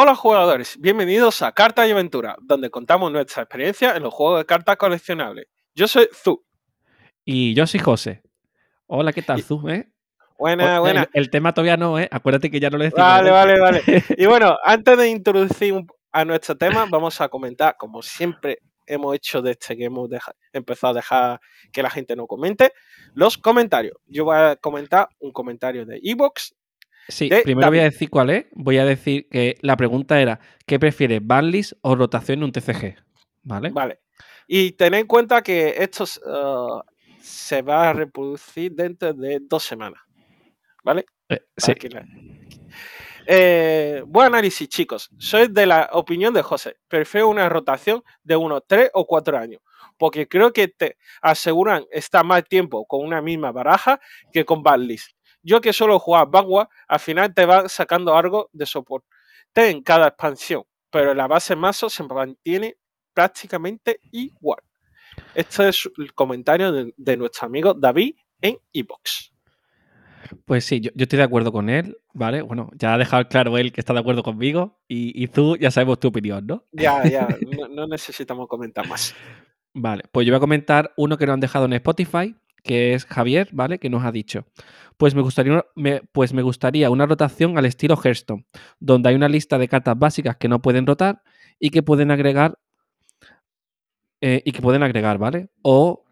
Hola jugadores, bienvenidos a Carta y Aventura, donde contamos nuestra experiencia en los juegos de cartas coleccionables. Yo soy Zu. Y yo soy José. Hola, ¿qué tal, Zu? Eh? Buena, buena. El, tema todavía no, ¿eh? Acuérdate que ya no lo decimos. Vale, vale, vale. Y bueno, antes de introducir a nuestro tema, vamos a comentar, como siempre hemos hecho desde que hemos empezado a dejar que la gente no comente, los comentarios. Yo voy a comentar un comentario de Evox Sí, primero voy a decir cuál es. Voy a decir que la pregunta era: ¿qué prefieres, banlist o rotación en un TCG? ¿Vale? Vale. Y tened en cuenta que esto uh, se va a reproducir dentro de dos semanas. ¿Vale? Eh, sí. Eh, buen análisis, chicos. Soy de la opinión de José. Prefiero una rotación de unos tres o cuatro años. Porque creo que te aseguran estar más tiempo con una misma baraja que con banlist yo que solo jugar Vanguard, al final te va sacando algo de soporte en cada expansión, pero la base mazo se mantiene prácticamente igual. Este es el comentario de, nuestro amigo David en Ebox. Pues sí, yo, estoy de acuerdo con él, ¿vale? Bueno, ya ha dejado claro él que está de acuerdo conmigo y, tú ya sabemos tu opinión, ¿no? Ya, ya, no necesitamos comentar más. Vale, pues yo voy a comentar uno que nos han dejado en Spotify, que es Javier, ¿vale? Que nos ha dicho, pues me gustaría, pues me gustaría una rotación al estilo Hearthstone, donde hay una lista de cartas básicas que no pueden rotar y que pueden agregar eh, y que pueden agregar, ¿vale? O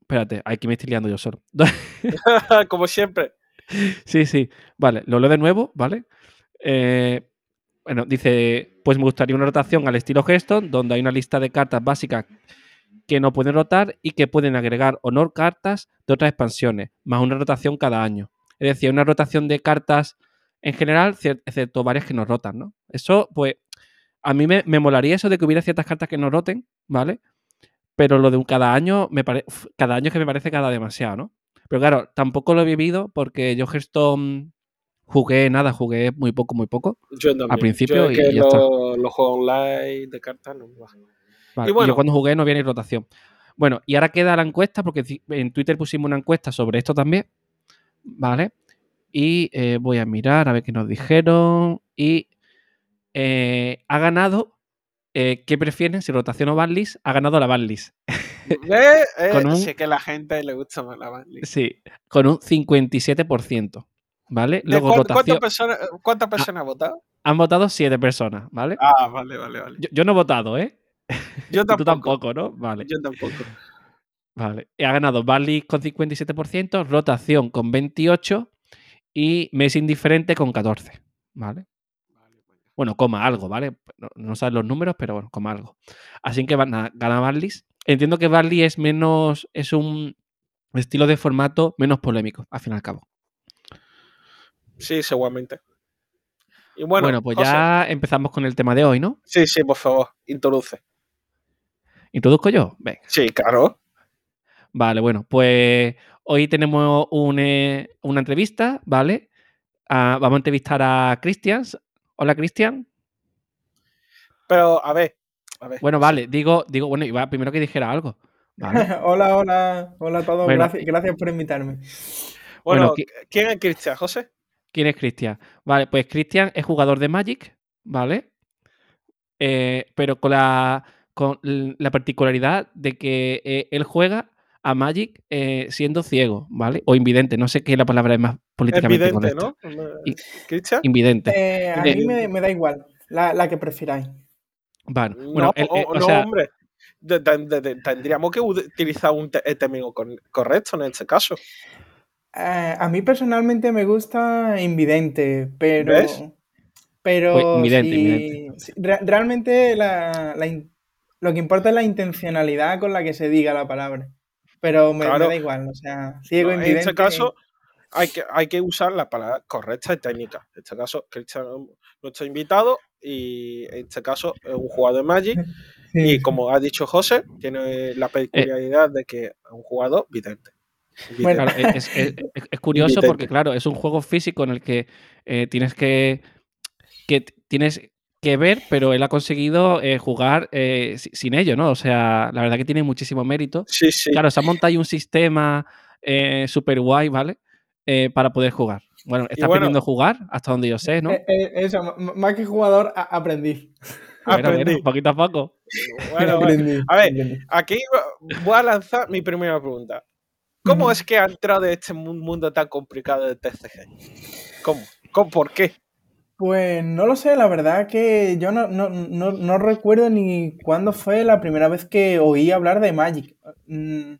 espérate, aquí me estoy liando yo solo. Como siempre. Sí, sí. Vale, lo leo de nuevo, ¿vale? Eh, bueno, dice, pues me gustaría una rotación al estilo Hearthstone, donde hay una lista de cartas básicas que no pueden rotar y que pueden agregar honor cartas de otras expansiones, más una rotación cada año. Es decir, una rotación de cartas en general, excepto varias que no rotan, ¿no? Eso, pues, a mí me, molaría eso de que hubiera ciertas cartas que no roten, ¿vale? Pero lo de un cada año, me cada año es que me parece cada demasiado, ¿no? Pero claro, tampoco lo he vivido porque yo Hearthstone jugué nada, jugué muy poco, muy poco. Yo también. Al principio y, ya lo, juego online de cartas no y bueno, yo cuando jugué no había ni rotación. Bueno, y ahora queda la encuesta, porque en Twitter pusimos una encuesta sobre esto también. ¿Vale? Y eh, voy a mirar a ver qué nos dijeron. Y eh, ha ganado. Eh, ¿Qué prefieren? Si rotación o banlist, ha ganado la banlist. con Sé que a la gente le gusta más la banlist. Sí, con un 57%. ¿Vale? Luego, ¿Cuántas personas, cuántas personas han votado? Han votado 7 personas, ¿vale? Ah, vale, vale, vale. yo no he votado, ¿eh? Yo tampoco. Tú tampoco, ¿no? Vale. Yo tampoco. Vale. Ha ganado Barley con 57%, Rotación con 28% y Mes Indiferente con 14%. ¿Vale? Bueno, coma algo, ¿vale? No, no sabes los números, pero bueno, coma algo. Así que gana Barley. Entiendo que Barley es menos. es un estilo de formato menos polémico, al fin y al cabo. Sí, seguramente. Y bueno, bueno pues ya empezamos con el tema de hoy, ¿no? Sí, sí, por favor, introduce. ¿Introduzco yo? Venga. Sí, claro. Vale, bueno, pues hoy tenemos una entrevista, ¿vale? Ah, vamos a entrevistar a Cristian. Hola, Cristian. Pero, a ver, Bueno, vale, digo, digo, bueno, iba primero que dijera algo. hola, hola, hola a todos. gracias, por invitarme. Bueno, ¿quién es Cristian, José? ¿Quién es Cristian? Vale, pues Cristian es jugador de Magic, ¿vale? Eh, pero con la con la particularidad de que eh, él juega a Magic eh, siendo ciego, ¿vale? O invidente, no sé qué la palabra es más políticamente Invidente, ¿no? Invidente. Eh, a mí me, da igual, la, que prefiráis. Vale. Bueno, no, hombre. tendríamos que utilizar un término correcto en este caso. a mí personalmente me gusta invidente, pero. ¿Ves? Pero. Pues, invidente, realmente la, la, lo que importa es la intencionalidad con la que se diga la palabra. Pero me, da igual, o sea, ciego, En este caso, hay que, hay que usar la palabra correcta y técnica. En este caso, Cristian nuestro invitado y en este caso es un jugador de Magic. y como ha dicho José, tiene la peculiaridad de que es un jugador vidente. Bueno. es, curioso porque, claro, es un juego físico en el que eh, tienes que, que tienes que ver, pero él ha conseguido eh, jugar eh, sin ello, ¿no? O sea, la verdad que tiene muchísimo mérito. Sí, sí. Claro, se ha montado ahí un sistema eh, súper guay, ¿vale? para poder jugar. Bueno, está aprendiendo a jugar, hasta donde yo sé, ¿no? Eh, eh, eso, más que jugador, aprendí. Aprendí. poquito a poco. Bueno, a ver, aquí voy a lanzar mi primera pregunta. ¿Cómo es que ha entrado en este mundo tan complicado de TCG? ¿Cómo? ¿Cómo? ¿Por qué? Pues no lo sé, la verdad que yo no, no, recuerdo ni cuándo fue la primera vez que oí hablar de Magic. Mm,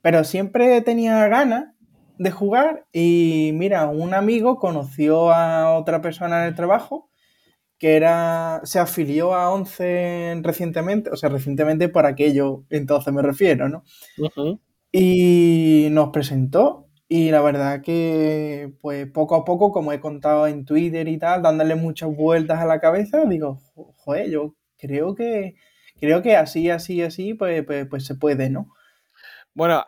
pero siempre tenía ganas de jugar y mira, un amigo conoció a otra persona en el trabajo que era se afilió a Once recientemente, o sea, recientemente por aquello, entonces me refiero, ¿no? Y nos presentó y la verdad que, pues poco a poco, como he contado en Twitter y tal, dándole muchas vueltas a la cabeza, digo, joder, yo creo que, creo que así, así, así, pues, pues, pues se puede, ¿no? Bueno,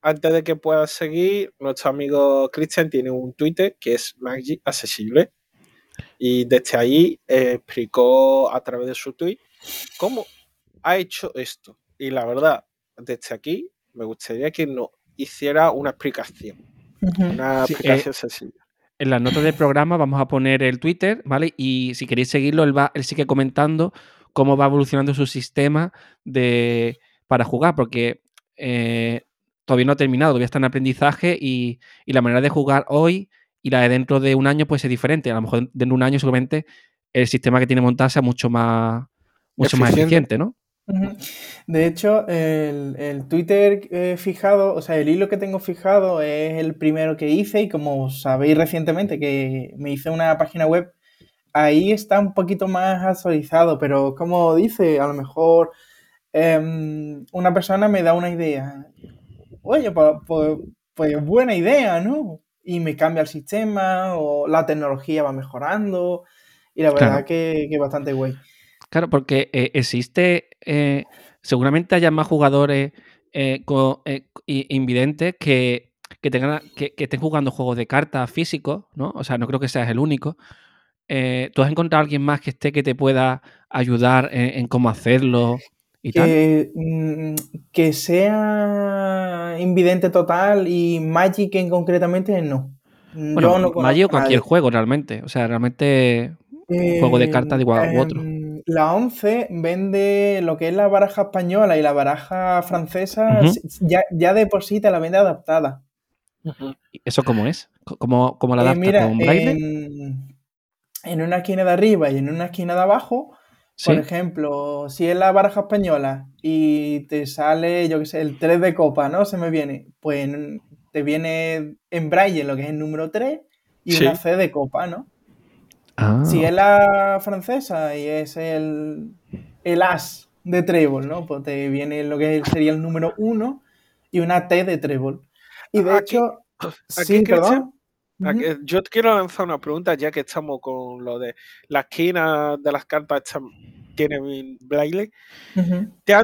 antes de que puedas seguir, nuestro amigo Christian tiene un Twitter que es Magic Accesible. Y desde ahí explicó a través de su tweet cómo ha hecho esto. Y la verdad, desde aquí me gustaría que nos hiciera una explicación. Una explicación eh, sencilla. En las notas del programa vamos a poner el Twitter, ¿vale? Y si queréis seguirlo, él, va, él sigue comentando cómo va evolucionando su sistema de, para jugar, porque eh, todavía no ha terminado, todavía está en aprendizaje y, la manera de jugar hoy y la de dentro de un año puede ser diferente. A lo mejor dentro de un año seguramente el sistema que tiene montado sea mucho más, mucho más eficiente, ¿no? De hecho, el, Twitter eh, fijado, o sea, el hilo que tengo fijado es el primero que hice y como sabéis recientemente que me hice una página web, ahí está un poquito más actualizado, pero como dice, a lo mejor Em, una persona me da una idea. Oye, pues, buena idea, ¿no? Y me cambia el sistema o la tecnología va mejorando y la verdad que, es bastante guay. Claro, porque eh, existe, eh, seguramente haya más jugadores eh, invidentes que, tengan, que, estén jugando juegos de cartas físicos, ¿no? O sea, no creo que seas el único. ¿Tú has encontrado a alguien más que esté que te pueda ayudar en cómo hacerlo? que, mm, que sea invidente total y Magic en concretamente no. Bueno, no Magic o cualquier juego realmente. O sea, realmente un juego de cartas de igual u otro. La 11 vende lo que es la baraja española y la baraja francesa, ya, de por sí te la vende adaptada. ¿Eso cómo es? ¿Cómo, cómo la eh, adapta con braille? En, en, una esquina de arriba y en una esquina de abajo por ejemplo, si es la baraja española y te sale, yo qué sé, el 3 de copa, ¿no? Se me viene. Pues te viene en braille lo que es el número 3 y una C de copa, ¿no? Si ah. es la francesa y es el, el as de trébol, ¿no? Pues te viene lo que sería el número 1 y una T de trébol. Y de hecho, sí, perdón. Yo quiero lanzar una pregunta ya que estamos con lo de la esquina de las cartas tiene. ¿Te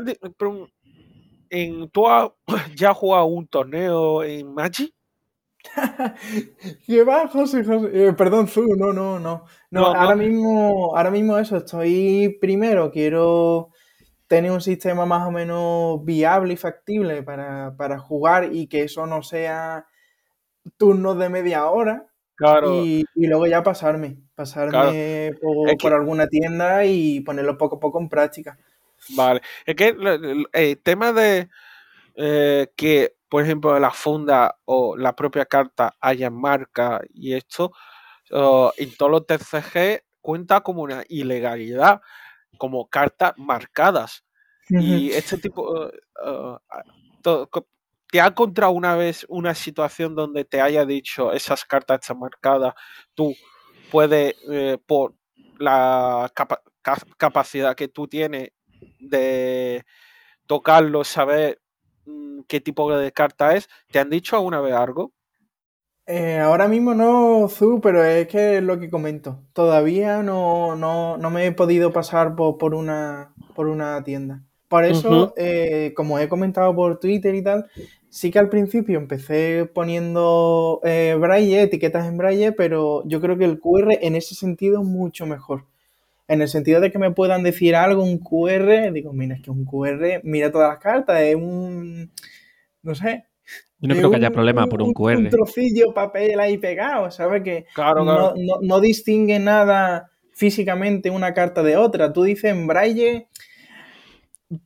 en, ¿Tú ya has jugado un torneo en Magic? ¿Qué va, José? Eh, perdón, Zu, no, no, no, no. ahora mismo, ahora mismo eso, estoy primero, quiero tener un sistema más o menos viable y factible para, para jugar y que eso no sea turnos de media hora. Y, luego ya pasarme, pasarme por, alguna tienda y ponerlo poco a poco en práctica. Vale, es que el, tema de eh, que, por ejemplo, la funda o la propia carta haya marca y esto, en todos los TCG cuenta como una ilegalidad, como cartas marcadas. Y este tipo, uh, ¿Te ha encontrado una vez una situación donde te haya dicho esas cartas están marcadas, tú puedes, eh, por la capacidad que tú tienes de tocarlo, saber qué tipo de carta es, ¿te han dicho alguna vez algo? Eh, ahora mismo no, Zu, pero es que es lo que comento. Todavía no, no, me he podido pasar por, una, por una tienda. Por eso, eh, como he comentado por Twitter y tal, sí que al principio empecé poniendo eh, braille, etiquetas en braille, pero yo creo que el QR en ese sentido es mucho mejor. En el sentido de que me puedan decir algo, un QR, digo, mira, es que un QR, mira todas las cartas, es un, no sé, Yo no creo que haya problema por un Un QR. trocillo papel ahí pegado, ¿sabes? Que Claro, no, claro. no- no distingue nada físicamente una carta de otra. Tú dices en braille,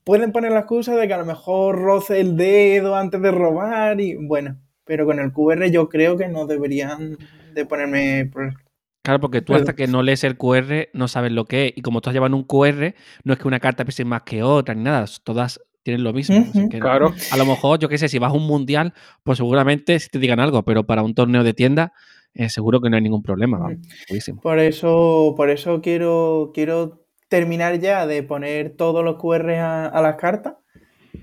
pueden poner la excusa de que a lo mejor roce el dedo antes de robar y bueno, pero con el QR yo creo que no deberían de ponerme. Claro, porque tú Pero- hasta que no lees el QR no sabes lo que es. Y como todas llevan un QR, no es que una carta pese más que otra ni nada. Todas tienen lo mismo. así Ujú. que Claro. A lo mejor, yo qué sé, si vas a un mundial, pues seguramente sí te digan algo, pero para un torneo de tienda, eh, seguro que no hay ningún problema. vamos. Por eso, por eso quiero, quiero terminar ya de poner todos los QR a, a las cartas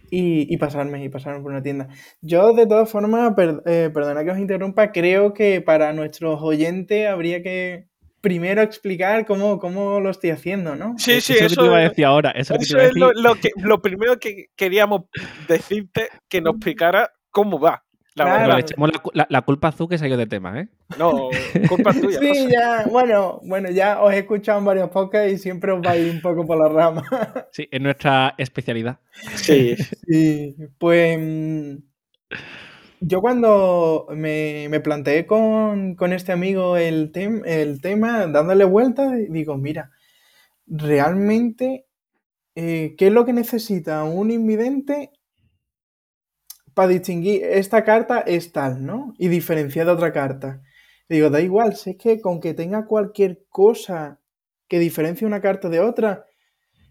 y, y pasarme, y pasarme por una tienda. Yo, de todas formas, per- eh, perdona que os interrumpa, creo que para nuestros oyentes habría que primero explicar cómo, cómo lo estoy haciendo, ¿no? Sí, sí, eso es lo que te eso, iba a decir ahora. Eso es lo que te eso iba a es lo, decir. lo que, lo primero que queríamos decirte, que nos explicara cómo va. La Claro. Pero verdad. le echamos la, cu- la- la culpa a que salió de tema, ¿eh? No, culpa tuya. Sí, José. ya, bueno, bueno, ya os he escuchado en varios podcasts y siempre os va a ir un poco por la rama. Sí, es nuestra especialidad. Sí. Sí, pues mm, yo cuando me, me planteé con, con este amigo el, tem- el tema, dándole vueltas, digo, mira, realmente, eh, ¿qué es lo que necesita un invidente para distinguir esta carta es tal, ¿no? Y diferenciar de otra carta. Digo, da igual, si es que con que tenga cualquier cosa que diferencie una carta de otra,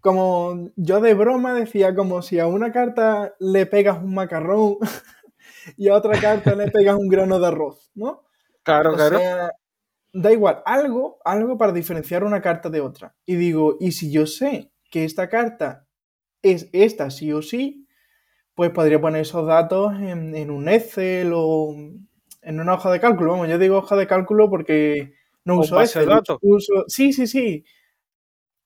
como yo de broma decía, como si a una carta le pegas un macarrón y a otra carta le pegas un grano de arroz, ¿no? Claro, O claro. sea, da igual, algo, algo para diferenciar una carta de otra. Y digo, y si yo sé que esta carta es esta sí o sí, pues podría poner esos datos en, en un Excel o en una hoja de cálculo. Vamos, yo digo hoja de cálculo porque no O uso base de Excel. datos. Uso, sí, sí, sí.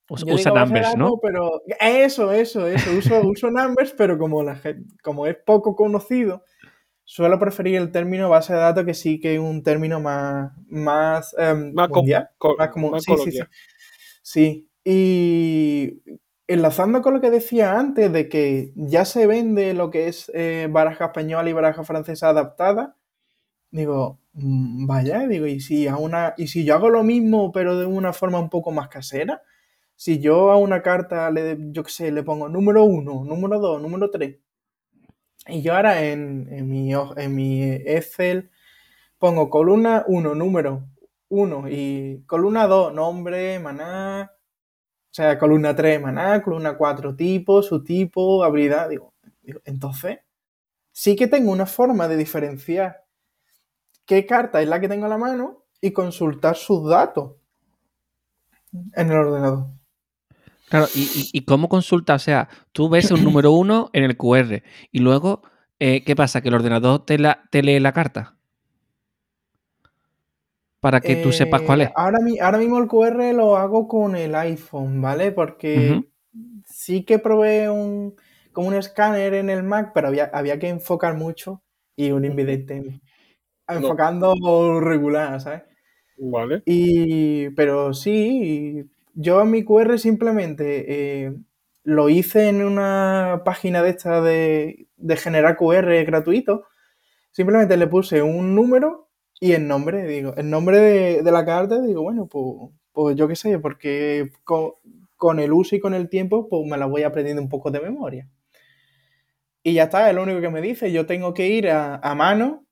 Us- Yo usa numbers, ¿no? Pero eso, eso, eso. Uso, uso numbers, pero como, la, como es poco conocido, suelo preferir el término base de datos que sí que es un término más, más, em, Más com- mundial. co- más común. más Sí, sí, sí. Sí. Y enlazando con lo que decía antes de que ya se vende lo que es eh, baraja española y baraja francesa adaptada, digo, mm, vaya, digo, y si a una, y si yo hago lo mismo, pero de una forma un poco más casera, si yo a una carta le, yo qué sé, le pongo número uno, número dos, número tres, y yo ahora en, en mi, en mi Excel pongo columna 1, número 1 y columna 2, nombre, maná, sea, columna 3, maná, columna 4, tipo, subtipo, habilidad, digo, digo, entonces sí que tengo una forma de diferenciar qué carta es la que tengo a la mano y consultar sus datos en el ordenador. Claro, y, y- cómo consulta? O sea, tú ves un número uno en el QR y luego, eh, ¿qué pasa? ¿Que el ordenador te, la- te lee la carta? Para que tú sepas cuál es. Eh, Ahora, mi- ahora mismo el QR lo hago con el iPhone, ¿vale? Porque sí que probé un, como un escáner en el Mac, pero había, había que enfocar mucho y un invidente enfocando regular, ¿sabes? Vale. Y, pero sí, yo mi QR simplemente eh, lo hice en una página de esta de, de generar QR gratuito. Simplemente le puse un número y el nombre, digo, el nombre de, de la carta, digo, bueno, pues, pues yo qué sé, porque con, con el uso y con el tiempo, pues me la voy aprendiendo un poco de memoria. Y ya está, es lo único que me dice. Yo tengo que ir a, a mano.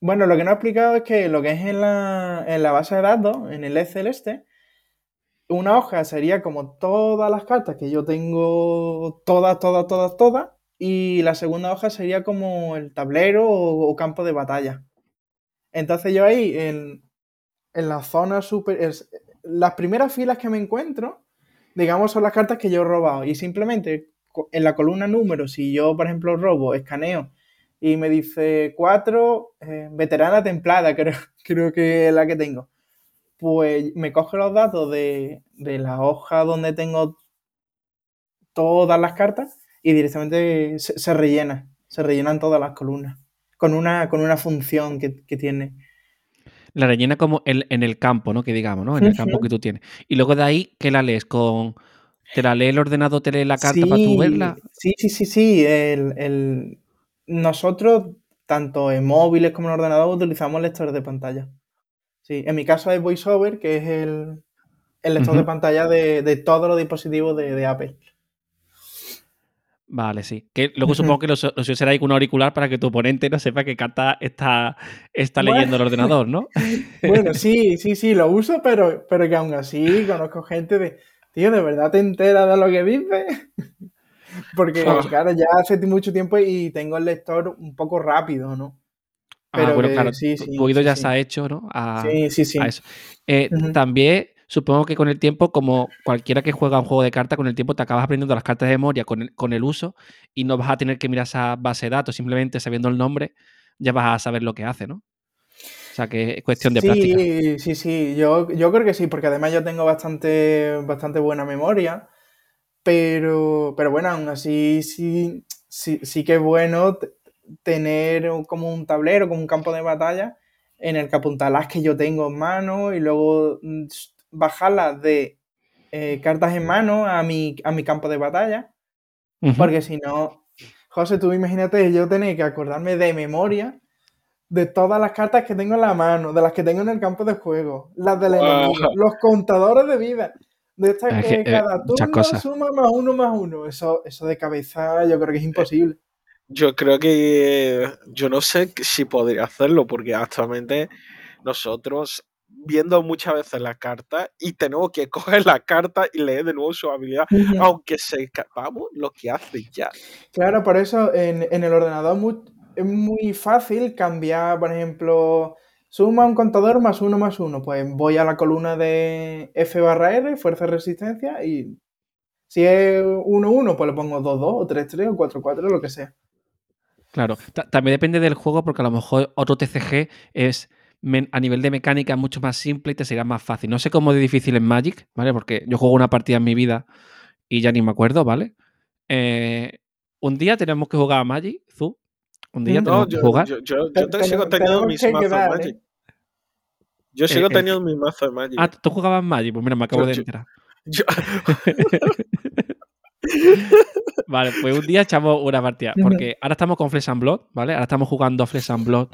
bueno, lo que no he explicado es que lo que es en la, en la base de datos, en el Excel este, una hoja sería como todas las cartas que yo tengo, todas, todas, todas, todas, y la segunda hoja sería como el tablero o, campo de batalla. Entonces yo ahí, en, en la zona super... las primeras filas que me encuentro, digamos, son las cartas que yo he robado, y simplemente en la columna número, si yo, por ejemplo, robo, escaneo, y me dice 4, veterana templada, creo, creo que es la que tengo. Pues me coge los datos de, de la hoja donde tengo todas las cartas y directamente se, se rellena, se rellenan todas las columnas con una, con una función que, que tiene. La rellena como el- en el campo, ¿no? Que digamos, ¿no? En el campo que tú tienes. Y luego de ahí, ¿qué la lees? Con... ¿Te la lee el ordenador, te lee la carta para tú verla? Sí, sí, sí, sí. El, el- nosotros, tanto en móviles como en ordenador, utilizamos lectores de pantalla. Sí, en mi caso es VoiceOver, que es el, el lector de pantalla de, todos los dispositivos de, Apple. Vale, sí. Que luego supongo que lo, lo ahí con un auricular para que tu oponente no sepa qué carta está, está leyendo el ordenador, ¿no? bueno, sí, sí, sí, lo uso, pero, pero que aún así conozco gente de, tío, ¿de verdad te enteras de lo que dice? Porque, claro, ya hace mucho tiempo y tengo el lector un poco rápido, ¿no? Ah, pero claro, sí, sí, tu oído ya se ha hecho, ¿no? sí, sí, sí. eso. Eh, también supongo que con el tiempo, como cualquiera que juega un juego de cartas, con el tiempo te acabas aprendiendo las cartas de memoria con el, con el uso y no vas a tener que mirar esa base de datos, simplemente sabiendo el nombre ya vas a saber lo que hace, ¿no? O sea que es cuestión de práctica. Sí, sí, sí, yo, yo creo que sí, porque además yo tengo bastante, bastante buena memoria, pero, pero bueno, aún así sí, sí, sí que es bueno tener como un tablero, como un campo de batalla en el que apuntar las que yo tengo en mano y luego bajarlas de eh, cartas en mano a mi, a mi campo de batalla. Porque si no, José, tú imagínate yo tener que acordarme de memoria de todas las cartas que tengo en la mano, de las que tengo en el campo de juego, las del enemigo, los contadores de vida. De estas que, eh, cada turno suma más uno más uno. Eso, eso de cabeza yo creo que es imposible. Yo creo que yo no sé si podría hacerlo, porque actualmente nosotros viendo muchas veces la carta y tenemos que coger la carta y leer de nuevo su habilidad, aunque sepamos lo que hace ya. Claro, por eso en, el ordenador es muy fácil cambiar, por ejemplo, suma un contador más uno más uno. Pues voy a la columna de F barra R, fuerza y resistencia, y si es 1-1, pues le pongo 2-2 o 3-3 o 4-4, lo que sea. Claro, también depende del juego porque a lo mejor otro TCG es a nivel de mecánica mucho más simple y te sería más fácil. No sé cómo de difícil en Magic, ¿vale? Porque yo juego una partida en mi vida y ya ni me acuerdo, ¿vale? Eh, un día tenemos que jugar a Magic, Zu. Un día tenemos que jugar. Yo, yo, sigo teniendo mis mazos de Magic. Yo sigo teniendo mis mazos de Magic. Ah, tú jugabas Magic, pues mira, me acabo de enterar. vale, pues un día echamos una partida. Porque ahora estamos con Flesh and Blood, ¿vale? Ahora estamos jugando a Flesh and Blood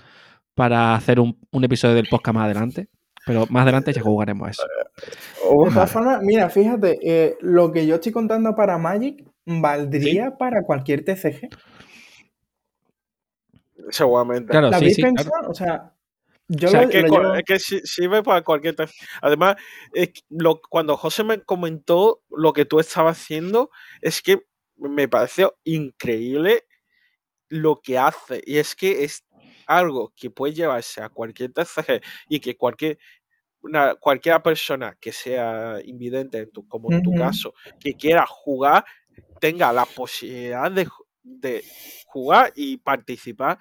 para hacer un, episodio del podcast más adelante. Pero más adelante ya jugaremos eso. De todas formas, mira, fíjate, eh, lo que yo estoy contando para Magic valdría para cualquier TCG. Seguramente. Claro, ¿La sí, sí, O sea, yo o sea, que, es que sirve para cualquier TCG. Además, lo, cuando José me comentó lo que tú estabas haciendo, es que me pareció increíble lo que hace. Y es que es algo que puede llevarse a cualquier TCG y que cualquier una, cualquier persona que sea invidente, como en tu caso, que quiera jugar, tenga la posibilidad de, de jugar y participar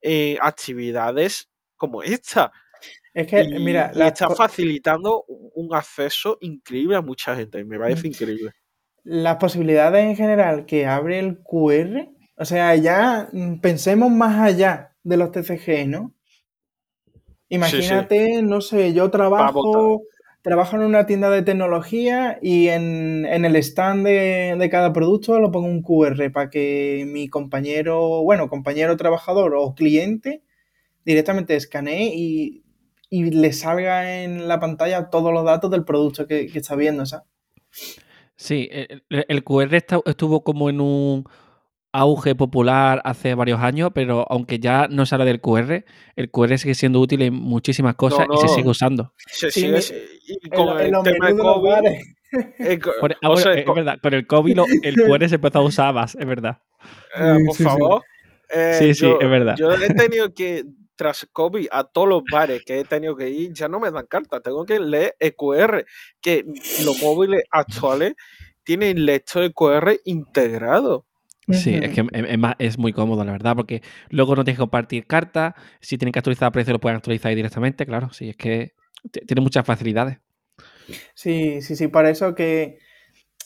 en actividades como esta. Es que, mira, la está facilitando un acceso increíble a mucha gente. Me parece increíble. Las posibilidades en general que abre el QR, o sea, ya mm, pensemos más allá de los TCG, ¿no? Imagínate, no sé, yo trabajo, trabajo en una tienda de tecnología y en, el stand de, cada producto lo pongo un QR para que mi compañero, bueno, compañero trabajador o cliente directamente escanee y, le salga en la pantalla todos los datos del producto que, está viendo, ¿sabes? Sí, el, el QR estuvo como en un auge popular hace varios años, pero aunque ya no se habla del QR, el QR sigue siendo útil en muchísimas cosas y se sigue usando. Se sigue, con el, tema de COVID. es verdad, con el COVID el QR se empezó a usar más, es verdad. Eh, por favor. Eh, sí, sí, es verdad. Yo he tenido que, tras COVID, a todos los bares que he tenido que ir, ya no me dan carta, tengo que leer el QR, que los móviles actuales tienen lector de QR integrado. Sí, es que es, muy cómodo, la verdad, porque luego no tienes que compartir cartas. Si tienen que actualizar precio, lo pueden actualizar ahí directamente, claro. Sí, es que tiene muchas facilidades. Sí, sí, sí, por eso que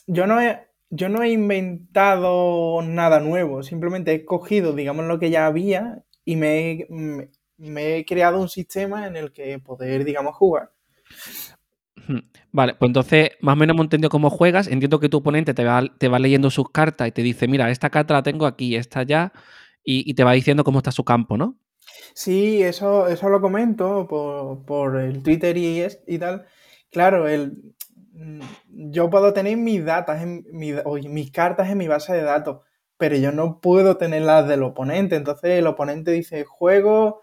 yo no he, yo no he inventado nada nuevo, simplemente he cogido, digamos, lo que ya había y me, me he creado un sistema en el que poder, digamos, jugar. Vale, pues entonces más o menos hemos entendido cómo juegas. Entiendo que tu oponente te va, te va leyendo sus cartas y te dice, mira, esta carta la tengo aquí, esta ya, y, te va diciendo cómo está su campo, ¿no? Sí, eso, eso lo comento por, por el Twitter y, es- y tal. Claro, el, mm, yo puedo tener mis datas, en mi, oye, mis cartas en mi base de datos, pero yo no puedo tener las del oponente. Entonces el oponente dice, juego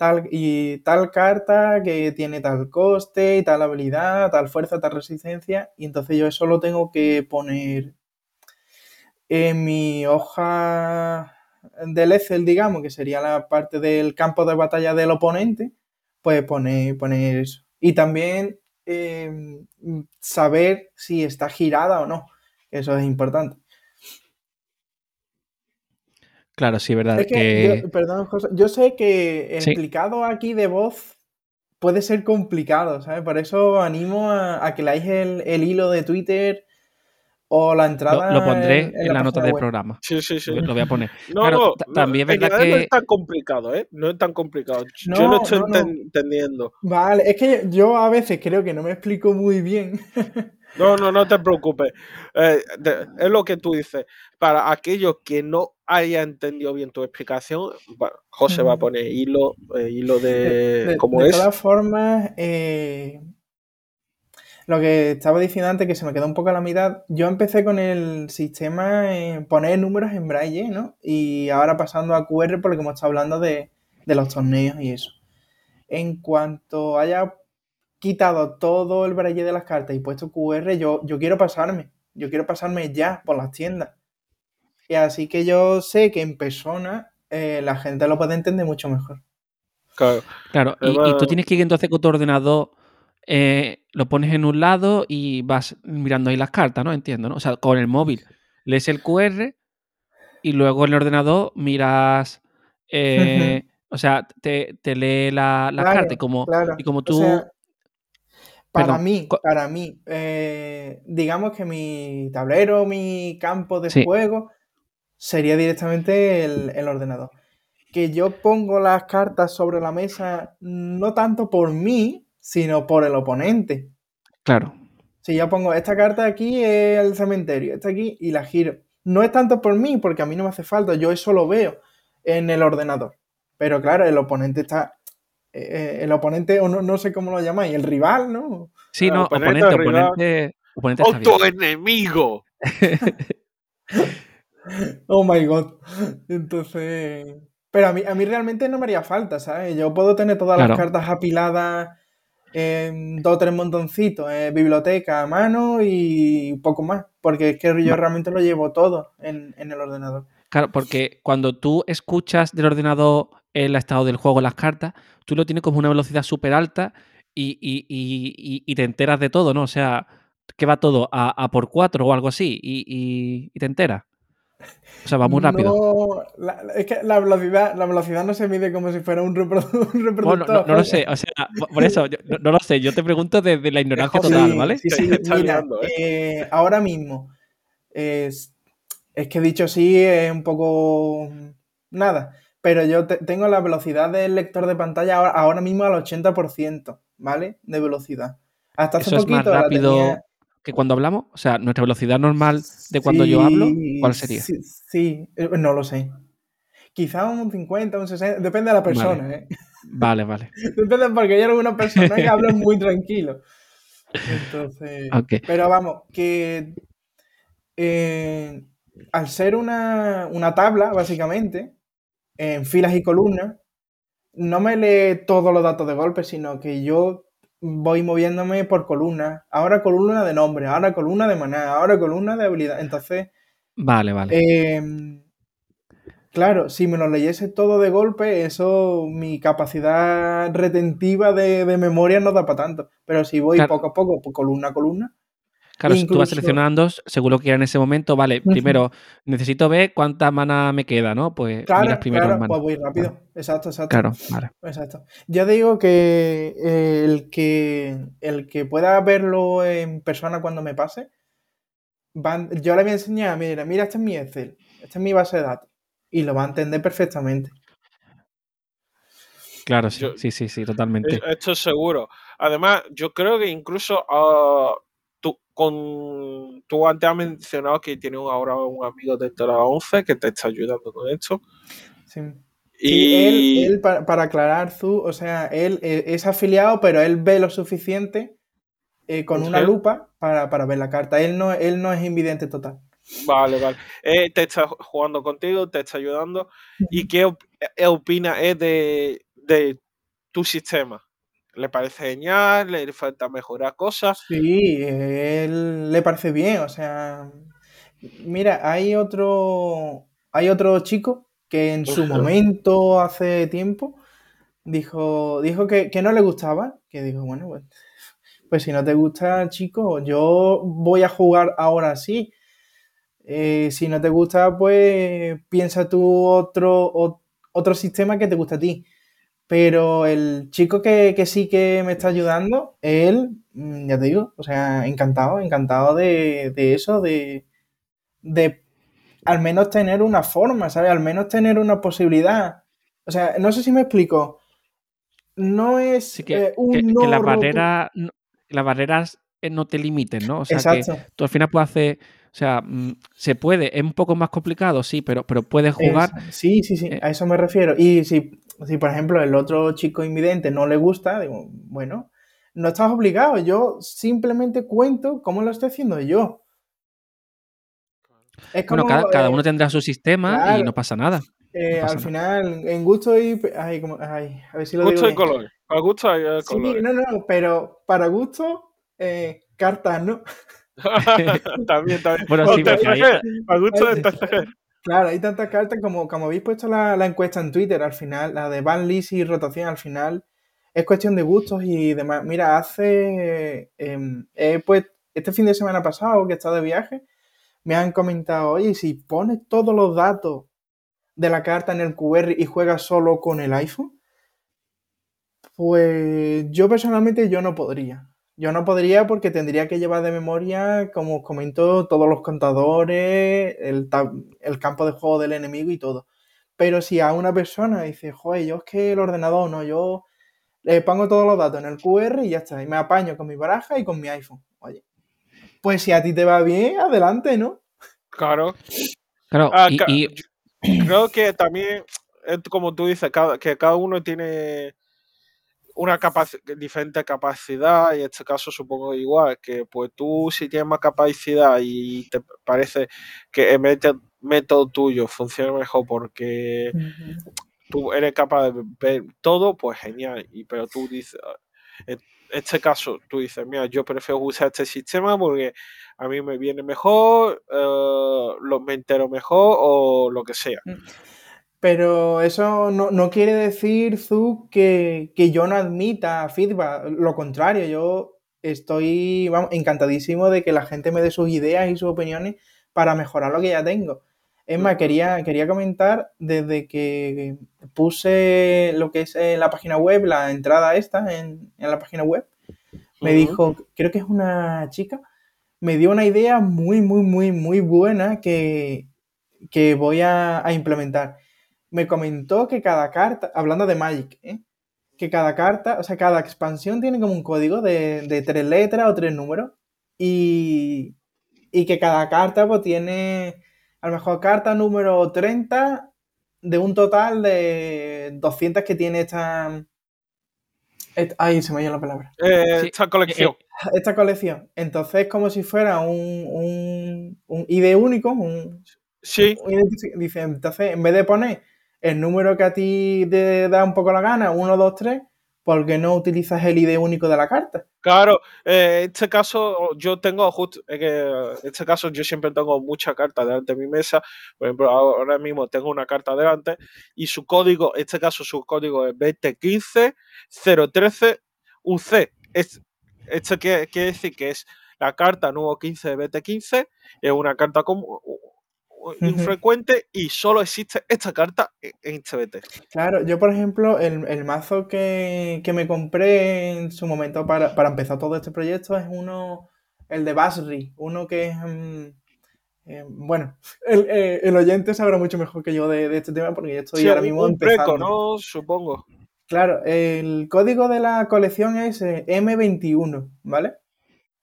tal y tal carta que tiene tal coste y tal habilidad, tal fuerza, tal resistencia, y entonces yo eso lo tengo que poner en mi hoja del Excel, digamos, que sería la parte del campo de batalla del oponente, pues poner, poner eso. Y también eh, saber si está girada o no. Eso es importante. Claro, sí, verdad. Es que, que- yo, perdón, José, yo sé que Sí. explicado aquí de voz puede ser complicado, ¿sabes? Por eso animo a, a que leáis el, el hilo de Twitter o la lo, entrada lo pondré en, en, en la nota del web. programa. Sí, sí, sí. Lo, lo voy a poner. No, Claro, no, ta- no, también es en verdad realidad no que- es tan complicado, ¿eh? No es tan complicado. Yo No, lo estoy no, no. enten- entendiendo. Vale, es que yo a veces creo que no me explico muy bien. No, no, no te preocupes. Eh, de- es lo que tú dices. Para aquellos que no hayan entendido bien tu explicación, bueno, José va a poner hilo, eh, hilo de, De, de- cómo de es. todas formas, eh, lo que estaba diciendo antes, que se me quedó un poco a la mitad, yo empecé con el sistema en poner números en braille, ¿no? Y ahora pasando a QR, por lo que hemos estado hablando de, de los torneos y eso. En cuanto haya quitado todo el braille de las cartas y puesto QR, yo, yo quiero pasarme. Yo quiero pasarme ya por las tiendas. Y así que yo sé que en persona eh, la gente lo puede entender mucho mejor. Claro. Claro, y, tú tienes que ir entonces con tu ordenador, eh, lo pones en un lado y vas mirando ahí las cartas, ¿no? Entiendo, ¿no? O sea, con el móvil lees el QR y luego en el ordenador miras, eh, o sea, te, te lee la, la Claro, carta y como, claro. y como O tú... sea, para Perdón, mí, para mí, eh, digamos que mi tablero, mi campo de Sí. juego sería directamente el, el ordenador. Que yo pongo las cartas sobre la mesa no tanto por mí, sino por el oponente. claro, Si yo pongo esta carta aquí es el cementerio, esta aquí y la giro. No es tanto por mí, porque a mí no me hace falta, yo eso lo veo en el ordenador. Pero claro, el oponente está. Eh, el oponente, o no, no sé cómo lo llamáis, el rival, ¿no? sí, no, oponente, oponente, oponente, oponente está bien. ¡Otro enemigo! Oh my god. Entonces. Pero a mí, a mí realmente no me haría falta, ¿sabes? Yo puedo tener todas Claro. las cartas apiladas en dos o tres montoncitos, en biblioteca a mano y poco más. Porque es que yo realmente lo llevo todo en, en el ordenador. Claro, porque cuando tú escuchas del ordenador el estado del juego, las cartas, tú lo tienes como una velocidad súper alta y, y- y- y- y te enteras de todo, ¿no? O sea, que va todo a, a por cuatro o algo así y, y- y te enteras. O sea, va muy rápido. No, la- es que la velocidad, la velocidad no se mide como si fuera un, reprodu- un reproductor. Bueno, no, no lo sé, o sea, por- eso, yo- no, no lo sé, yo te pregunto desde la ignorancia total, ¿vale? Sí, sí, mira, liando, eh, ahora mismo, es, es que dicho así es un poco nada, pero yo te- tengo la velocidad del lector de pantalla ahora, ahora mismo al 80%, ¿vale? De velocidad. Hasta hace Eso es más poquito rápido tenía- que cuando hablamos, o sea, nuestra velocidad normal de cuando yo hablo, ¿cuál sería? Sí, sí, eh, no lo sé. Quizá un 50, un 60, depende de la persona, ¿eh? Vale, vale. Depende porque hay algunas personas que hablan muy tranquilo. Entonces, Ok. pero vamos, que eh, al ser una, una tabla, básicamente, en filas y columnas, no me lee todos los datos de golpe, sino que yo voy moviéndome por columnas. Ahora columna de nombre, ahora columna de maná, ahora columna de habilidad. Entonces, Vale, vale. eh, claro, si me lo leyese todo de golpe, eso, mi capacidad retentiva de, de memoria no da para tanto. Pero si voy Claro. poco a poco, por columna a columna, Claro, si tú vas incluso- seleccionando según lo que era en ese momento, vale, primero necesito ver cuánta mana me queda, ¿no? Pues claro, miras primero claro, mana. pues voy rápido. Exacto, exacto. Claro, vale. Exacto. Yo digo que eh, el que el que pueda verlo en persona cuando me pase, van- yo le voy a enseñar, mira, mira, este es mi Excel, esta es mi base de datos, y lo va a entender perfectamente. Claro, sí, Yo- sí, sí, sí, totalmente. Es- Esto es seguro. Además, yo creo que incluso ah, con, tú antes has mencionado que tienes ahora un amigo de la 11 que te está ayudando con esto. Sí. Y él, él, pa- para, aclarar, Zu, o sea, él es afiliado, pero él ve lo suficiente eh, con una lupa para, para ver la carta. Él no, él no es invidente total. Vale, vale. Eh, te está jugando contigo, te está ayudando. ¿Y qué op- eh, opina eh, de, de tu sistema? ¿Le parece genial? ¿Le falta mejorar cosas? Sí, él le parece bien, o sea, mira, hay otro, hay otro chico que en su momento, hace tiempo, dijo, dijo que, que no le gustaba, que dijo, bueno, pues, pues si no te gusta, chico, yo voy a jugar ahora sí. Eh, si no te gusta, pues piensa tú otro, o- otro sistema que te gusta a ti. Pero el chico que, que sí que me está ayudando, él, mm, ya te digo, o sea, encantado, encantado de, de eso, de, de al menos tener una forma, ¿sabes? Al menos tener una posibilidad. O sea, no sé si me explico. No es Sí, que, eh, un que- que no barreras, no- las barreras eh, no te limiten, ¿no? O sea, que Exacto. tú al final puedes hacer, o sea, mm, se puede, es un poco más complicado, sí, pero, pero puedes jugar. Sí, sí, sí, eh, a eso me refiero. Y si, si, por ejemplo, el otro chico invidente no le gusta, digo, bueno, no estás obligado. Yo simplemente cuento cómo lo estoy haciendo yo. Es Bueno, cada, cada eh, uno tendrá su sistema y no pasa nada. eh, no pasa al nada. final, en gusto y... Ay, como- ay, a ver si lo Gusto digo y bien. colores. A gusto hay eh, Sí, no, no, pero para gusto, eh, cartas, ¿no? también, también. Bueno, sí, porque ahí- TCG, A gusto de. Claro, hay tantas cartas como, como habéis puesto la, la encuesta en Twitter al final, la de ban list y rotación al final, es cuestión de gustos y demás. Mira, hace, em, he pues, este fin de semana pasado que he estado de viaje, me han comentado, oye, si pones todos los datos de la carta en el QR y juegas solo con el iPhone, pues yo personalmente yo no podría. Yo no podría porque tendría que llevar de memoria, como os comento, todos los contadores, el, el campo de juego del enemigo y todo. Pero si a una persona dice, joder, yo es que el ordenador no, yo le pongo todos los datos en el QR y ya está, y me apaño con mi baraja y con mi iPhone. Oye, pues si a ti te va bien, adelante, ¿no? Claro. Claro, Ah, y, creo que también, es como tú dices, cada- que cada uno tiene una capaci- diferente capacidad y en este caso supongo igual, que pues tú si tienes más capacidad y te parece que el método, tuyo funciona mejor porque tú eres capaz de ver todo, pues genial, y pero tú dices, en este caso tú dices, mira, yo prefiero usar este sistema porque a mí me viene mejor, eh, lo, me entero mejor o lo que sea. Pero eso no, no quiere decir, Zu, que, que yo no admita feedback. Lo contrario, yo estoy vamos, encantadísimo de que la gente me dé sus ideas y sus opiniones para mejorar lo que ya tengo. Es más, quería, quería comentar desde que puse lo que es eh, la página web, la entrada esta en, en la página web, me dijo, creo que es una chica, me dio una idea muy, muy, muy, muy buena que, que voy a, a implementar. Me comentó que cada carta, hablando de Magic, ¿eh? que cada carta, o sea, cada expansión tiene como un código de, de tres letras o tres números y, y que cada carta pues tiene, a lo mejor carta número 30 de un total de 200 que tiene esta... et- ay, se me ha ido la palabra. Eh, Sí, esta colección. Esta colección. Entonces, como si fuera un, un, un ID único, un, sí, un dice, entonces, en vez de poner el número que a ti te da un poco la gana, 1, 2, 3, ¿por qué no utilizas el ID único de la carta? claro. eh, este caso, yo tengo justo, en este caso yo siempre tengo muchas cartas delante de mi mesa. Por ejemplo, ahora mismo tengo una carta delante y su código, en este caso su código es 2015 013 UC. Es, esto quiere, quiere decir que es la carta número 15 de 2015, es una carta infrecuente y solo existe esta carta en en TBT. Claro, yo por ejemplo, el, el mazo que, que me compré en su momento para, para empezar todo este proyecto es uno, el de Basri, uno que es, mm, eh, bueno, el, eh, el oyente sabrá mucho mejor que yo de, de este tema porque yo estoy Sí, ahora mismo un preco, empezando. ¿no? Supongo. Claro, el código de la colección es eh, M21, ¿vale?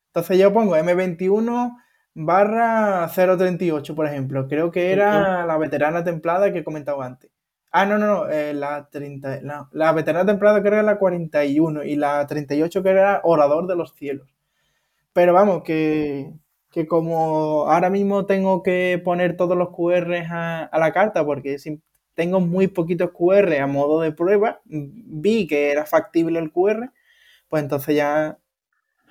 Entonces yo pongo M21 barra 038, por ejemplo. Creo que era la veterana templada que he comentado antes. Ah, no, no, no, eh, la 30, la, la veterana templada creo que era la 41 y la 38 que era Orador de los Cielos. Pero vamos, que, que como ahora mismo tengo que poner todos los QRs a, a la carta porque si tengo muy poquitos QR a modo de prueba, vi que era factible el QR, pues entonces ya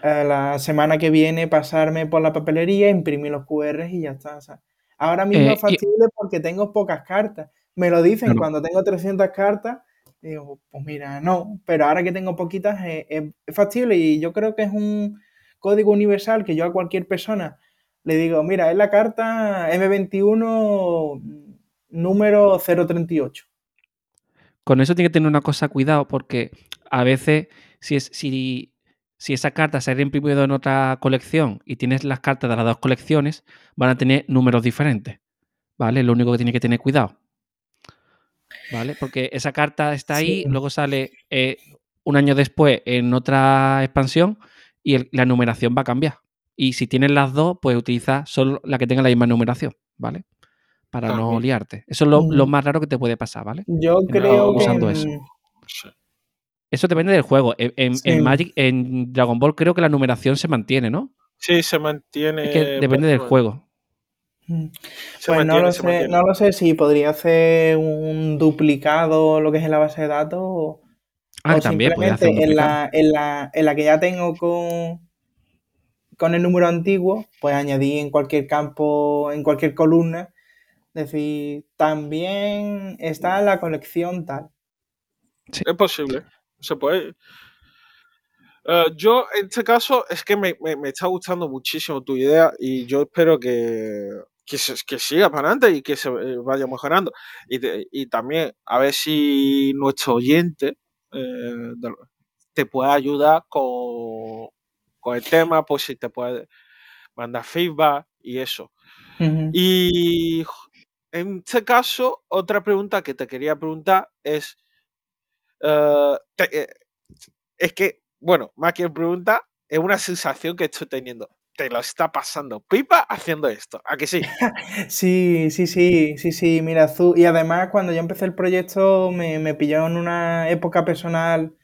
eh, la semana que viene pasarme por la papelería, imprimir los QRs y ya está. o sea, ahora mismo Eh, es factible porque tengo pocas cartas. Me lo dicen Claro. cuando tengo 300 cartas. Digo, pues mira, no, pero ahora que tengo poquitas eh, es, es factible y yo creo que es un código universal que yo a cualquier persona le digo, mira, es la carta M21 número 038. Con eso tiene que tener una cosa cuidado, porque a veces, si, es, si, si esa carta se ha imprimido en otra colección y tienes las cartas de las dos colecciones, van a tener números diferentes. ¿Vale? Lo único que tiene que tener cuidado. ¿Vale? Porque esa carta está ahí, Sí. luego sale eh, un año después en otra expansión y el- la numeración va a cambiar. Y si tienes las dos, pues utiliza solo la que tenga la misma numeración, ¿vale? Para no liarte. Eso es lo, lo Ujú. más raro que te puede pasar, ¿vale? Yo creo que usando en- eso. Sí. Eso depende del juego. En, en- Sí. en Magic, en Dragon Ball creo que la numeración se mantiene, ¿no? Sí, se mantiene. Es que depende del juego. Mm. Pues no lo sé, no lo sé si podría hacer un duplicado lo que es en la base de datos o, Ah, o también podría hacer simplemente en la, en, la, en la que ya tengo con, con el número antiguo, pues añadir en cualquier campo, en cualquier columna, decir, también está la colección tal. Es posible. Se puede. Eh, yo, en este caso, es que me, me- me está gustando muchísimo tu idea y yo espero que, que, se- que siga para adelante y que se eh, vaya mejorando. Y, te- y también a ver si nuestro oyente eh, te puede ayudar con, con el tema, pues si te puede mandar feedback y eso. Y en este caso, otra pregunta que te quería preguntar es, eh, es que, bueno, más que pregunta, es una sensación que estoy teniendo. Te lo está pasando pipa haciendo esto, ¿a que sí? Sí, sí, sí, sí, sí, mira, Zu- y además cuando yo empecé el proyecto me, me pilló en una época personal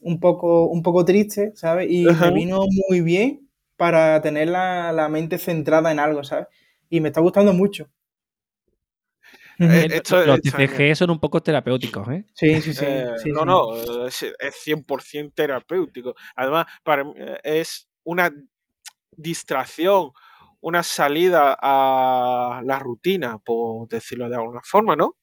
un poco, un poco triste, ¿sabes? Y me vino muy bien para tener la, la mente centrada en algo, ¿sabes? Y me está gustando mucho. Eh, Eh, esto Los. TCG son un poco terapéuticos, ¿eh? Sí, sí, sí, Eh, sí, no, sí. no, es, es 100% terapéutico. Además, para mí, eh, es una distracción, una salida a la rutina, por decirlo de alguna forma, ¿no?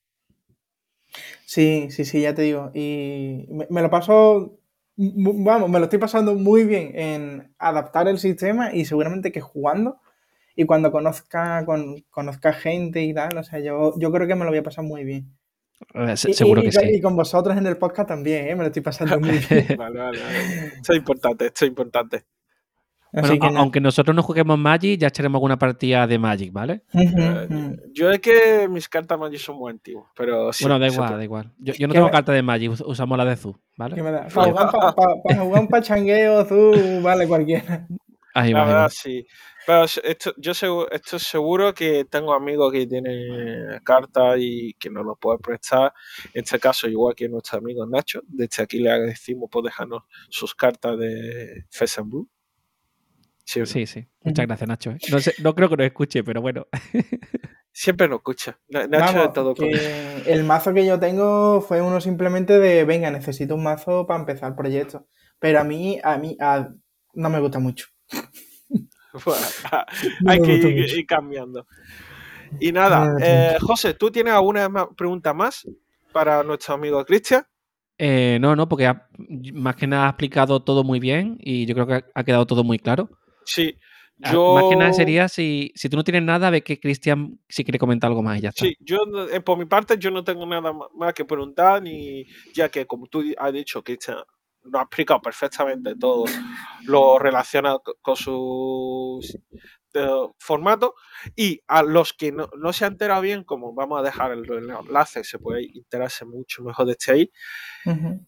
Sí, sí, sí, ya te digo. Y me, me lo paso, vamos, me lo estoy pasando muy bien en adaptar el sistema y seguramente que jugando y cuando conozca, con, conozca gente y tal, o sea, yo, yo creo que me lo voy a pasar muy bien. Eh, se- Y, Seguro y- que y sí. y con vosotros en el podcast también, ¿eh? Me lo estoy pasando muy bien. Vale, vale, vale. Esto es importante, esto es importante. Bueno, que aunque nosotros no juguemos Magic, ya echaremos alguna partida de Magic, ¿vale? Eh, yo es que mis cartas Magic son muy antiguas, pero sí. bueno, da igual, puede. da igual. Yo, yo no ¿Qué tengo me- carta de Magic, us- usamos la de Zu, ¿vale? Para jugar, pa- pa- pa jugar un pachangueo, vale, cualquiera. Ahí La va, ahí verdad, va. sí. Pero esto, yo segu- estoy seguro que tengo amigos que tienen cartas y que nos lo pueden prestar. En este caso, igual que nuestro amigo Nacho, desde aquí le agradecimos por dejarnos sus cartas de Fest and Blue. Sí? Sí, sí. Muchas gracias, Nacho. ¿eh? No, sé- no creo que nos escuche, pero bueno. Siempre nos escucha. Na- Nacho de todo con- que el mazo que yo tengo fue uno simplemente de, venga, necesito un mazo para empezar el proyecto. Pero a mí, a mí, a- no me gusta mucho. Hay que ir, cambiando. Y nada, eh, José, ¿tú tienes alguna pregunta más para nuestro amigo Cristian? Eh, no, no, porque ha- más que nada ha explicado todo muy bien y yo creo que ha- quedado todo muy claro. Sí, Ah, yo... Más que nada sería si, si tú no tienes nada, ve que Cristian si quiere comentar algo más y ya está. Sí, yo eh, por mi parte yo no tengo nada más que preguntar, ni ya que como tú has dicho, Cristian nos ha explicado perfectamente todo lo relacionado co- con sus eh, formatos y a los que no, no se han enterado bien, como vamos a dejar el, el enlace, se puede enterarse mucho mejor de este ahí.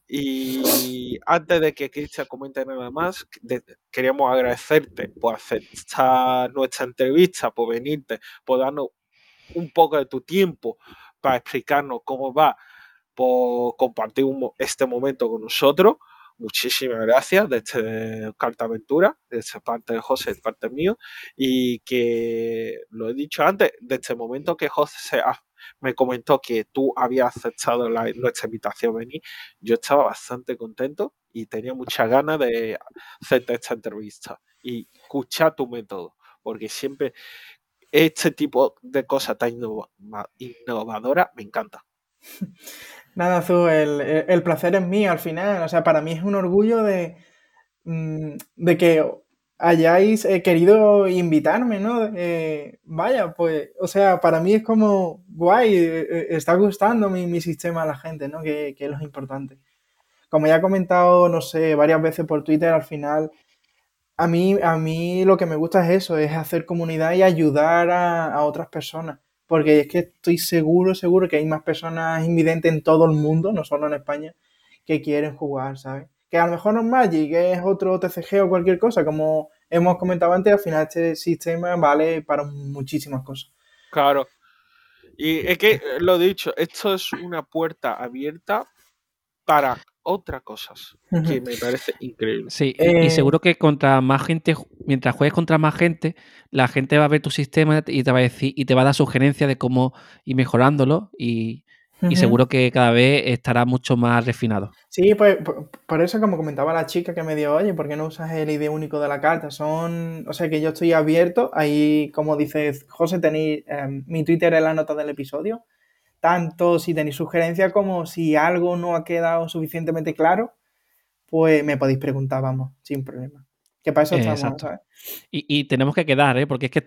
Y antes de que Cristian comente nada más, de- queríamos agradecerte por aceptar nuestra entrevista, por venirte, por darnos un poco de tu tiempo para explicarnos cómo va, por compartir este momento con nosotros. Muchísimas gracias de este Carta Aventura, de esta parte de José, de parte mío, y que lo he dicho antes, de este momento que José me comentó que tú habías aceptado nuestra invitación a venir, yo estaba bastante contento y tenía muchas ganas de hacerte esta entrevista y escuchar tu método, porque siempre este tipo de cosas tan innovadoras me encanta. Nada, Azul, el, placer es mío al final. O sea, para mí es un orgullo de, mm, de que hayáis eh, querido invitarme, ¿no? vaya, pues, o sea, para mí es como, guay, eh, eh, está gustando mi, sistema a la gente, ¿no? Que, que, es lo importante. Como ya he comentado, no sé, varias veces por Twitter, al final, a mí, a mí lo que me gusta es eso, es hacer comunidad y ayudar a, a otras personas porque es que estoy seguro, seguro que hay más personas invidentes en todo el mundo, no solo en España, que quieren jugar, ¿sabes? Que a lo mejor no es Magic, es otro TCG o cualquier cosa, como hemos comentado antes, al final este sistema vale para muchísimas cosas. Claro. Y es que, lo dicho, esto es una puerta abierta para otras cosas, que me parece increíble. Sí, y eh, seguro que contra más gente, mientras juegues contra más gente, la gente va a ver tu sistema y te va a decir, y te va a dar sugerencias de cómo ir mejorándolo y, seguro que cada vez estará mucho más refinado. Sí, pues por, eso como comentaba la chica que me dio, oye, ¿por qué no usas el ID único de la carta? Son, o sea que yo estoy abierto, ahí como dices, José, tenéis em, mi Twitter en la nota del episodio tanto si tenéis sugerencias como si algo no ha quedado suficientemente claro, pues me podéis preguntar, vamos, sin problema. Que para eso estamos, ¿sabes? Y, tenemos que quedar, ¿eh? Porque es que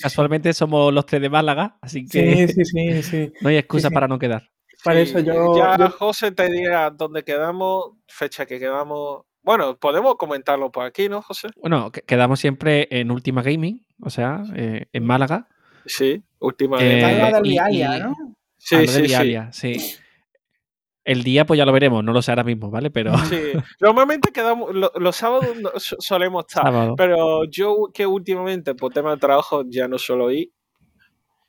casualmente somos los tres de Málaga, así que sí, sí, sí, no hay excusa para no quedar. Para eso yo. Ya José te dirá dónde quedamos, fecha que quedamos. Bueno, podemos comentarlo por aquí, ¿no, José? Bueno, quedamos siempre en Última Gaming, o sea, eh, en Málaga. Sí, Última eh, Gaming. ¿no? Sí, sí, sí. El día, pues ya lo veremos, no lo sé ahora mismo, ¿vale? Pero. Sí, normalmente quedamos, los sábados solemos estar, pero yo que últimamente, por tema de trabajo, ya no suelo ir.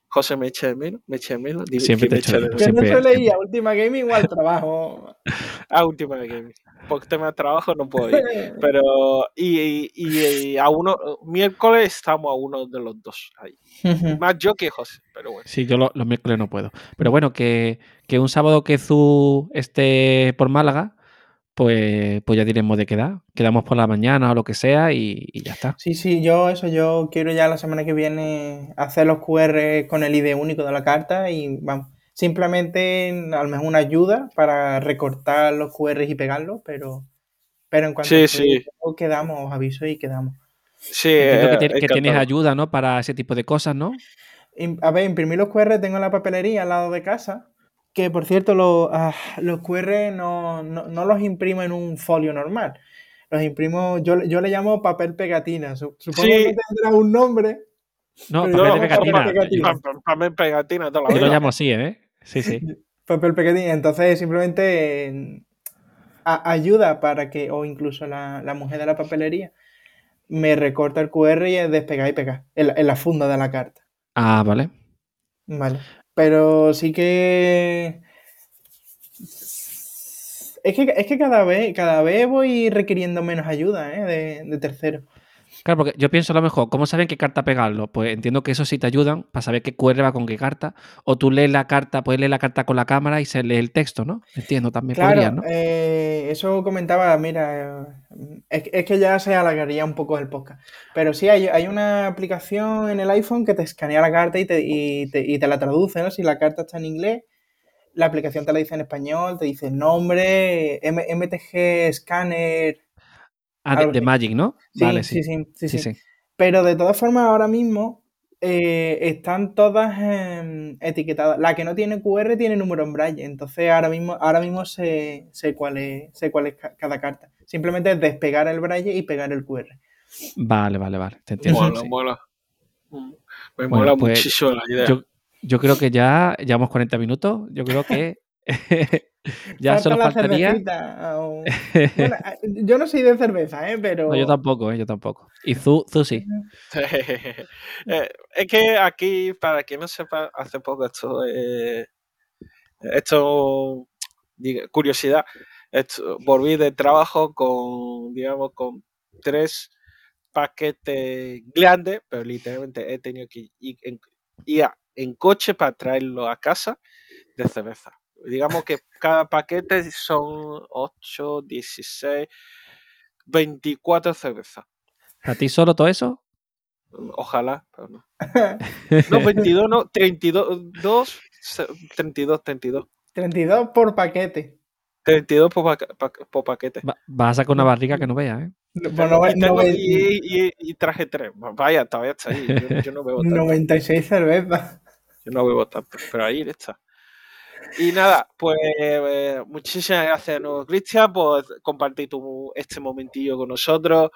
José me echa de menos, me echa de menos. Siempre te echa de menos. Yo no suelo ir a Última Gaming o al trabajo. a Última Gaming. Por tema de trabajo no puedo ir. Pero, y, y, a uno, miércoles estamos a uno de los dos ahí. Más yo que José, pero bueno. Sí, yo los miércoles no puedo. Pero bueno, que, un sábado que Zu esté por Málaga, pues, pues ya diremos de qué da. Quedamos por la mañana o lo que sea y, ya está. Sí, sí, yo eso, yo quiero ya la semana que viene hacer los QR con el ID único de la carta y vamos. Simplemente a lo mejor una ayuda para recortar los QR y pegarlos, pero, pero en cuanto sí, a quedamos, os aviso y quedamos. Sí, Entiendo que, eh, que tienes ayuda, ¿no? Para ese tipo de cosas, ¿no? A ver, imprimir los QR tengo en la papelería al lado de casa. Que por cierto, los, ah, los QR no, los imprimo en un folio normal. Los imprimo, yo, yo le llamo papel pegatina. Supongo que tendrá un nombre. No, papel pegatina. Papel pegatina. Yo lo llamo así, ¿eh? Sí, sí. papel pegatina. Entonces, simplemente ayuda para que, o incluso la, la mujer de la papelería, me recorta el QR y es despegar y pegar en la, funda de la carta. Ah, vale. Vale. Pero sí que. Es que, es que cada, vez, cada vez voy requiriendo menos ayuda ¿eh? de, de terceros. Claro, porque yo pienso a lo mejor, ¿cómo saben qué carta pegarlo? Pues entiendo que eso sí te ayudan para saber qué QR va con qué carta. O tú lees la carta, puedes leer la carta con la cámara y se lee el texto, ¿no? Entiendo también. Claro, ¿no? Eh, eso comentaba, mira, es, que ya se alargaría un poco el podcast. Pero sí, hay, una aplicación en el iPhone que te escanea la carta y te, y te, la traduce, ¿no? Si la carta está en inglés, la aplicación te la dice en español, te dice nombre, MTG, scanner Ah, de, Magic, ¿no? Sí, vale, sí. Sí, sí, Pero de todas formas, ahora mismo eh, están todas em, etiquetadas. La que no tiene QR tiene número en braille. Entonces ahora mismo, ahora mismo sé, cuál es, sé cuál es cada carta. Simplemente es despegar el braille y pegar el QR. Vale, vale, vale. Te entiendo. Mola, mola. Me mola pues, muchísimo la idea. Yo, yo, creo que ya llevamos 40 minutos. Yo creo que ya solo faltaría. bueno, yo no soy de cerveza, ¿eh? pero. No, yo tampoco, ¿eh? yo tampoco. Y tú, tú sí. Eh, es que aquí, para quien no sepa, hace poco Esto, diga- curiosidad, esto- volví de trabajo con, digamos, con tres paquetes grandes, pero literalmente he tenido que ir en, ir a- en coche para traerlo a casa de cerveza. Digamos que cada paquete son 8, 16, 24 cervezas. ¿A ti solo todo eso? Ojalá, pero no. No, 22, no, 32, dos, se- 32, 32. 32 por paquete. 32 por, paca- pa- por paquete. Va- vas a sacar una barriga que no veas, ¿eh? No- no- y, tengo- no- y- y- y traje tres. Vaya, todavía está ahí. Yo, yo no bebo tanto. 96 cervezas. Yo no bebo tanto, pero ahí está. Y nada, pues eh, muchísimas gracias de nuevo, Cristian, por compartir tu, este momentillo con nosotros.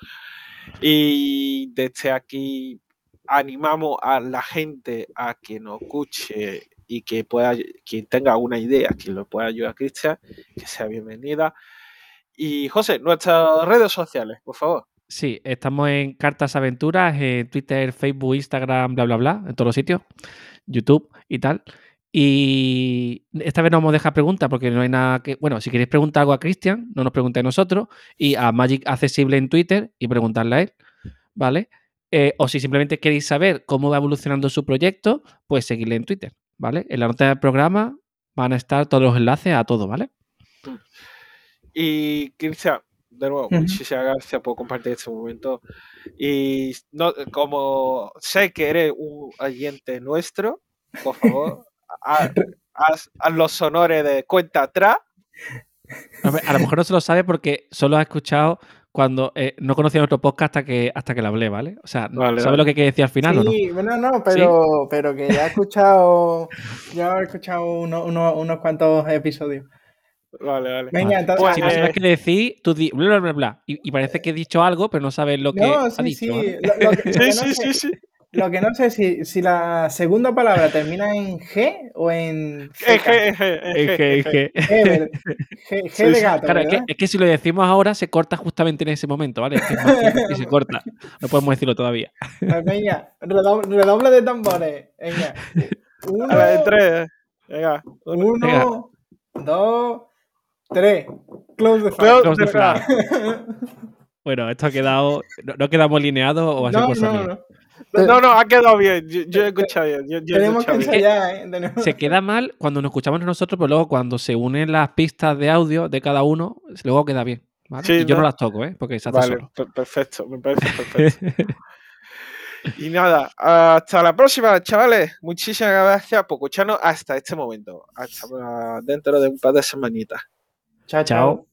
Y desde aquí animamos a la gente a que nos escuche y que pueda, quien tenga alguna idea, que lo pueda ayudar Cristian, que sea bienvenida. Y José, nuestras redes sociales, por favor. Sí, estamos en Cartas Aventuras, en Twitter, Facebook, Instagram, bla, bla, bla, en todos los sitios, YouTube y tal. Y esta vez no vamos a dejar preguntas porque no hay nada que. Bueno, si queréis preguntar algo a Cristian, no nos preguntéis a nosotros. Y a Magic Accesible en Twitter y preguntarle a él, ¿vale? Eh, o si simplemente queréis saber cómo va evolucionando su proyecto, pues seguirle en Twitter, ¿vale? En la nota del programa van a estar todos los enlaces a todo, ¿vale? Y Cristian, de nuevo, Ujú. muchísimas gracias por compartir este momento. Y no, como sé que eres un oyente nuestro, por favor, haz los honores de cuenta atrás. A, a lo mejor no se lo sabe porque solo ha escuchado cuando eh, no conocía otro podcast hasta que, hasta que lo hablé, ¿vale? O sea, Vale, ¿sabe vale. lo que quería decir al final o no? Sí, bueno, no, pero, pero que ya he escuchado, ya he escuchado uno- uno- unos cuantos episodios. Vale, vale. Venga, Vale. entonces. Pues, Si no eh, sabes qué decir, tú di bla, bla, bla, bla. Y, y parece que he dicho algo, pero no sabes lo que no, ha sí, dicho. sí. ¿vale? Lo, lo que, Sí, no sí, sé, sí, sí. Lo que no sé es si, si la segunda palabra termina en G o en G, G- G Sí, de gato, Claro, es que, es que si lo decimos ahora se corta justamente en ese momento, ¿vale? Es que es se corta. No podemos decirlo todavía. Pues venga, redoble, redoble de tambores. Venga. Uno, A ver, tres. Venga. uno, Venga. dos, tres. Close the Close Close the flag. Bueno, esto ha quedado. ¿No, no quedamos alineados o ha sido No, cosa no, mía? no. No, no, ha quedado bien. Yo, yo he escuchado bien. Yo, yo he Tenemos que escuchado bien. ensayar, ¿eh? Tenemos- Se queda mal cuando nos escuchamos nosotros, pero luego cuando se unen las pistas de audio de cada uno, luego queda bien. ¿vale? Sí, y yo no ¿no? las toco, ¿eh? Porque se hace Vale, solo. per- perfecto, me parece perfecto. Y nada, hasta la próxima, chavales. Muchísimas gracias por escucharnos hasta este momento. Hasta dentro de un par de semanitas. Chao, Chao. chao.